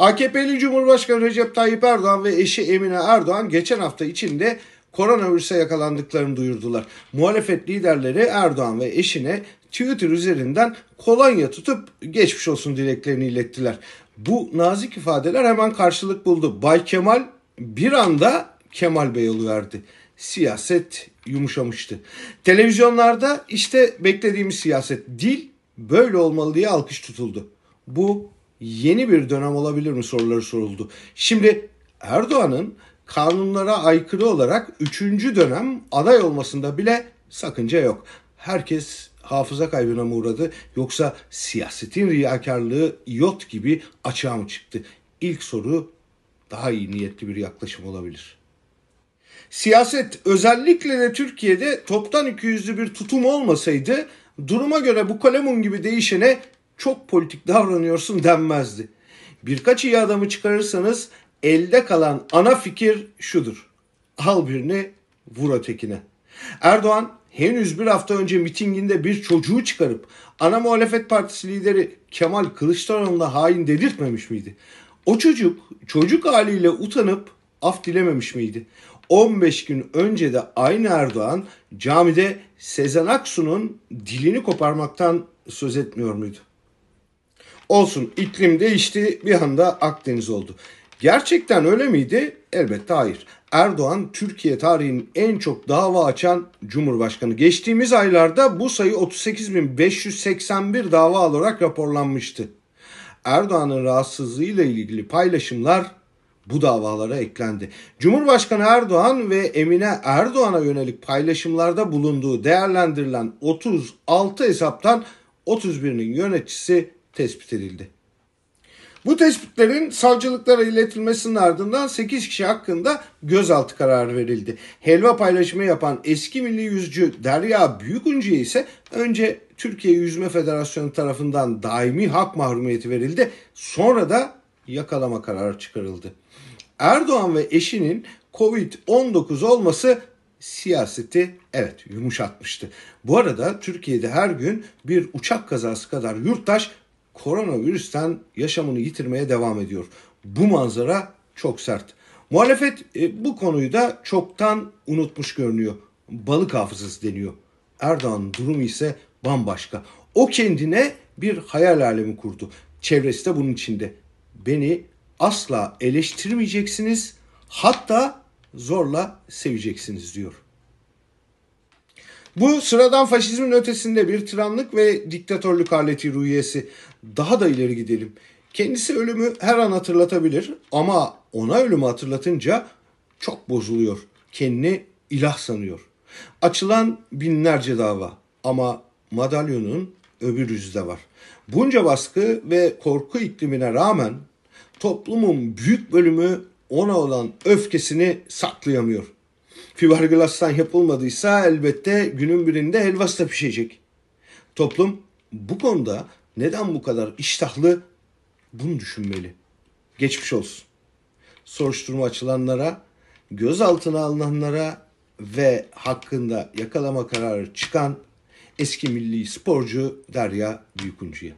AKP'li Cumhurbaşkanı Recep Tayyip Erdoğan ve eşi Emine Erdoğan geçen hafta içinde koronavirüse yakalandıklarını duyurdular. Muhalefet liderleri Erdoğan ve eşine Twitter üzerinden kolonya tutup geçmiş olsun dileklerini ilettiler. Bu nazik ifadeler hemen karşılık buldu. Bay Kemal bir anda Kemal Bey verdi. Siyaset yumuşamıştı. Televizyonlarda işte beklediğimiz siyaset dil böyle olmalı diye alkış tutuldu. Bu yeni bir dönem olabilir mi soruları soruldu. Şimdi Erdoğan'ın kanunlara aykırı olarak üçüncü dönem aday olmasında bile sakınca yok. Herkes hafıza kaybına mı uğradı yoksa siyasetin riyakarlığı iot gibi açığa mı çıktı? İlk soru daha iyi niyetli bir yaklaşım olabilir. Siyaset özellikle de Türkiye'de toptan ikiyüzlü bir tutum olmasaydı duruma göre bu kalemun gibi değişene çok politik davranıyorsun denmezdi. Birkaç iyi adamı çıkarırsanız elde kalan ana fikir şudur. Al birini vur ötekine. Erdoğan henüz bir hafta önce mitinginde bir çocuğu çıkarıp ana muhalefet partisi lideri Kemal Kılıçdaroğlu'na hain dedirtmemiş miydi? O çocuk çocuk haliyle utanıp af dilememiş miydi? 15 gün önce de aynı Erdoğan camide Sezen Aksu'nun dilini koparmaktan söz etmiyor muydu? Olsun iklim değişti bir anda Akdeniz oldu. Gerçekten öyle miydi? Elbette hayır. Erdoğan Türkiye tarihinin en çok dava açan Cumhurbaşkanı. Geçtiğimiz aylarda bu sayı 38.581 dava olarak raporlanmıştı. Erdoğan'ın rahatsızlığıyla ilgili paylaşımlar bu davalara eklendi. Cumhurbaşkanı Erdoğan ve Emine Erdoğan'a yönelik paylaşımlarda bulunduğu değerlendirilen 36 hesaptan 31'inin yöneticisi tespit edildi. Bu tespitlerin savcılıklara iletilmesinin ardından 8 kişi hakkında gözaltı kararı verildi. Helva paylaşımı yapan eski milli yüzücü Derya Büyükuncu'ya ise önce Türkiye Yüzme Federasyonu tarafından daimi hak mahrumiyeti verildi. Sonra da yakalama kararı çıkarıldı. Erdoğan ve eşinin Covid-19 olması siyaseti evet yumuşatmıştı. Bu arada Türkiye'de her gün bir uçak kazası kadar yurttaş koronavirüsten yaşamını yitirmeye devam ediyor. Bu manzara çok sert. Muhalefet e, bu konuyu da çoktan unutmuş görünüyor. Balık hafızası deniyor. Erdoğan durumu ise bambaşka. O kendine bir hayal alemi kurdu. Çevresi de bunun içinde. Beni asla eleştirmeyeceksiniz. Hatta zorla seveceksiniz diyor. Bu sıradan faşizmin ötesinde bir tiranlık ve diktatörlük aleti ruhiyesi. Daha da ileri gidelim. Kendisi ölümü her an hatırlatabilir ama ona ölümü hatırlatınca çok bozuluyor. Kendini ilah sanıyor. Açılan binlerce dava ama madalyonun öbür yüzü de var. Bunca baskı ve korku iklimine rağmen toplumun büyük bölümü ona olan öfkesini saklayamıyor. Fiberglass'tan yapılmadıysa elbette günün birinde helvası da pişecek. Toplum bu konuda neden bu kadar iştahlı bunu düşünmeli. Geçmiş olsun. Soruşturma açılanlara, gözaltına alınanlara ve hakkında yakalama kararı çıkan eski milli sporcu Derya Büyükuncu'ya.